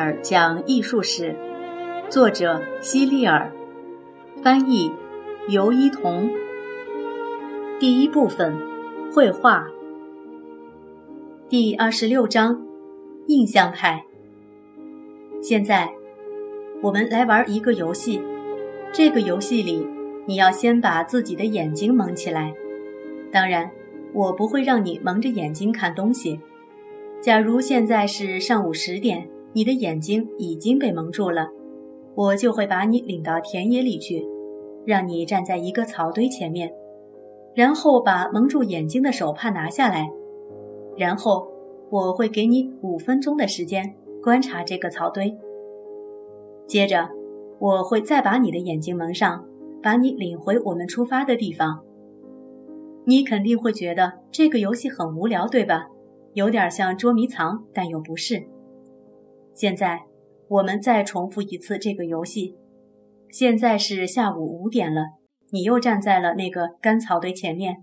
尔讲艺术史，作者希利尔，翻译尤一彤。第一部分，绘画。第二十六章，印象派。现在，我们来玩一个游戏。这个游戏里，你要先把自己的眼睛蒙起来。当然，我不会让你蒙着眼睛看东西。假如现在是上午十点，你的眼睛已经被蒙住了，我就会把你领到田野里去，让你站在一个草堆前面，然后把蒙住眼睛的手帕拿下来，然后我会给你五分钟的时间观察这个草堆。接着，我会再把你的眼睛蒙上，把你领回我们出发的地方。你肯定会觉得这个游戏很无聊，对吧？有点像捉迷藏，但又不是。现在我们再重复一次这个游戏。现在是下午五点了，你又站在了那个干草堆前面，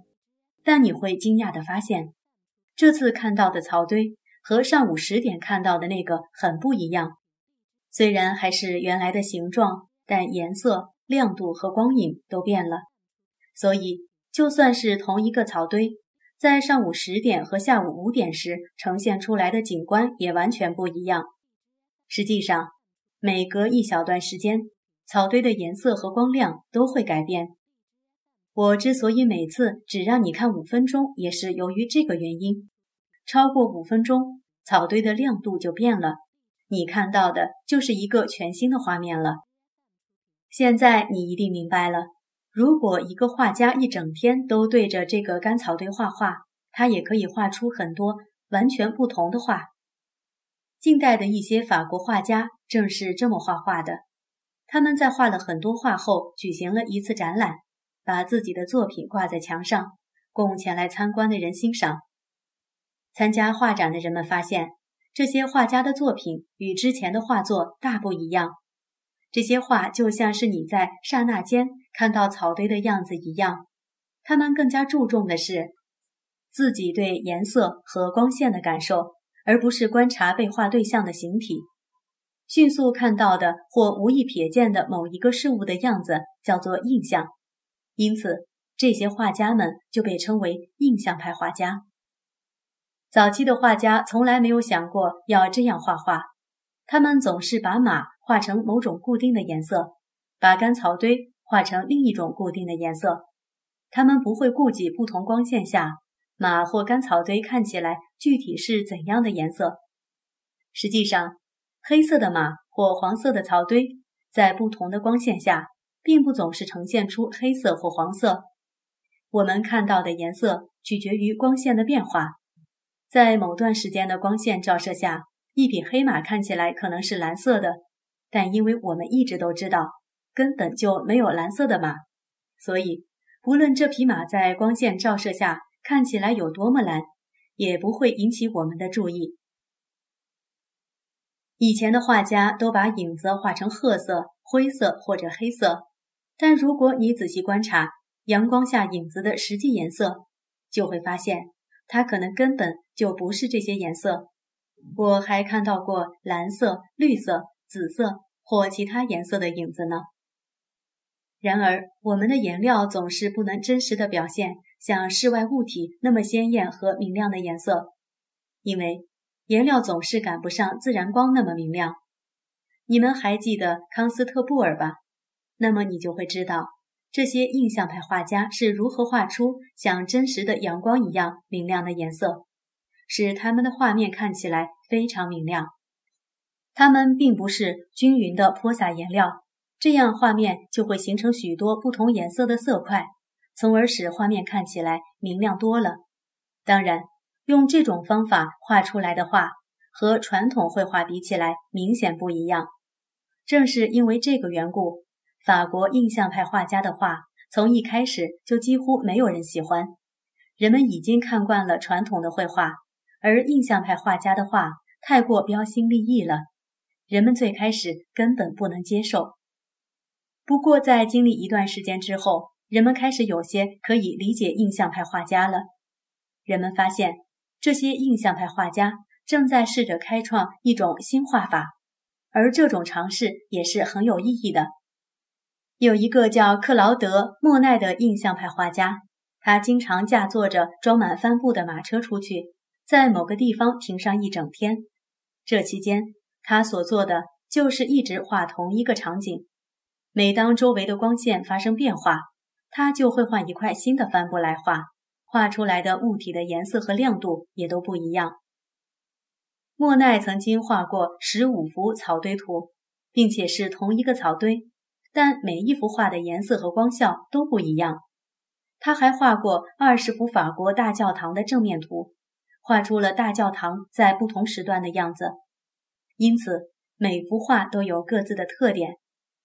但你会惊讶地发现，这次看到的草堆和上午十点看到的那个很不一样。虽然还是原来的形状，但颜色、亮度和光影都变了。所以，就算是同一个草堆。在上午十点和下午五点时呈现出来的景观也完全不一样。实际上，每隔一小段时间，草堆的颜色和光亮都会改变。我之所以每次只让你看五分钟，也是由于这个原因。超过五分钟，草堆的亮度就变了，你看到的就是一个全新的画面了。现在你一定明白了。如果一个画家一整天都对着这个干草堆画画，他也可以画出很多完全不同的画。近代的一些法国画家正是这么画画的。他们在画了很多画后，举行了一次展览，把自己的作品挂在墙上，供前来参观的人欣赏。参加画展的人们发现，这些画家的作品与之前的画作大不一样。这些画就像是你在刹那间看到草堆的样子一样，他们更加注重的是自己对颜色和光线的感受，而不是观察被画对象的形体。迅速看到的或无意瞥见的某一个事物的样子叫做印象，因此这些画家们就被称为印象派画家。早期的画家从来没有想过要这样画画，他们总是把马。画成某种固定的颜色，把干草堆画成另一种固定的颜色。他们不会顾及不同光线下马或干草堆看起来具体是怎样的颜色。实际上，黑色的马或黄色的草堆在不同的光线下，并不总是呈现出黑色或黄色。我们看到的颜色取决于光线的变化。在某段时间的光线照射下，一匹黑马看起来可能是蓝色的。但因为我们一直都知道，根本就没有蓝色的马，所以不论这匹马在光线照射下看起来有多么蓝，也不会引起我们的注意。以前的画家都把影子画成褐色、灰色或者黑色，但如果你仔细观察阳光下影子的实际颜色，就会发现它可能根本就不是这些颜色。我还看到过蓝色、绿色。紫色或其他颜色的影子呢？然而，我们的颜料总是不能真实的表现像室外物体那么鲜艳和明亮的颜色，因为颜料总是赶不上自然光那么明亮。你们还记得康斯特布尔吧？那么你就会知道这些印象派画家是如何画出像真实的阳光一样明亮的颜色，使他们的画面看起来非常明亮。他们并不是均匀地泼洒颜料，这样画面就会形成许多不同颜色的色块，从而使画面看起来明亮多了。当然，用这种方法画出来的画和传统绘画比起来明显不一样。正是因为这个缘故，法国印象派画家的画从一开始就几乎没有人喜欢。人们已经看惯了传统的绘画，而印象派画家的画太过标新立异了。人们最开始根本不能接受，不过在经历一段时间之后，人们开始有些可以理解印象派画家了。人们发现，这些印象派画家正在试着开创一种新画法，而这种尝试也是很有意义的。有一个叫克劳德·莫奈的印象派画家，他经常驾坐着装满帆布的马车出去，在某个地方停上一整天。这期间，他所做的就是一直画同一个场景。每当周围的光线发生变化，他就会换一块新的帆布来画，画出来的物体的颜色和亮度也都不一样。莫奈曾经画过十五幅草堆图，并且是同一个草堆，但每一幅画的颜色和光效都不一样。他还画过二十幅法国大教堂的正面图，画出了大教堂在不同时段的样子。因此，每幅画都有各自的特点。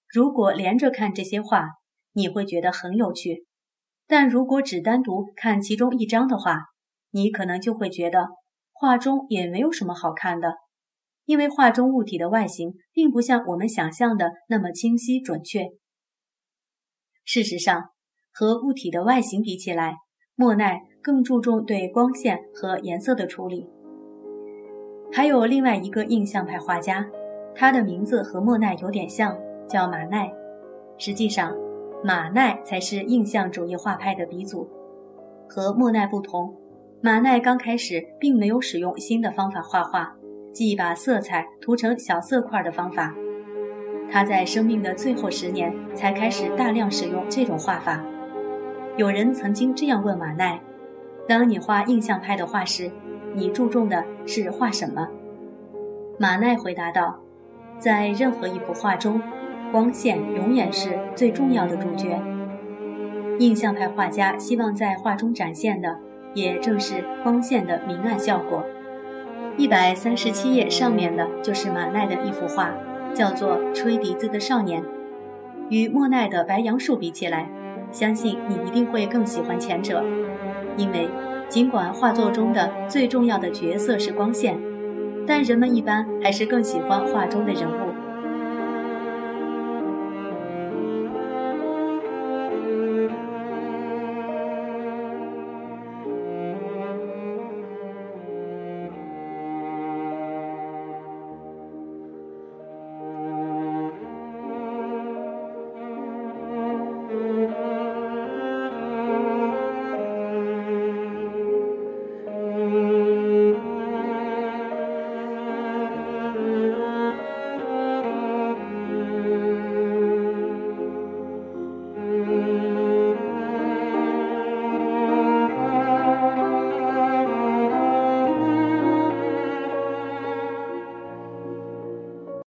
如果连着看这些画，你会觉得很有趣；但如果只单独看其中一张的话，你可能就会觉得。画中也没有什么好看的，因为画中物体的外形并不像我们想象的那么清晰准确。事实上，和物体的外形比起来，莫奈更注重对光线和颜色的处理。还有另外一个印象派画家，他的名字和莫奈有点像，叫马奈。实际上，马奈才是印象主义画派的鼻祖。和莫奈不同。马奈刚开始并没有使用新的方法画画，即把色彩涂成小色块的方法。他在生命的最后十年才开始大量使用这种画法。有人曾经这样问马奈：“当你画印象派的画时，你注重的是画什么？”马奈回答道：“在任何一幅画中，光线永远是最重要的主角。印象派画家希望在画中展现的。”也正是光线的明暗效果。一百三十七页上面的就是马奈的一幅画，叫做《吹笛子的少年》。与莫奈的《白杨树》比起来，相信你一定会更喜欢前者，因为尽管画作中的最重要的角色是光线，但人们一般还是更喜欢画中的人物。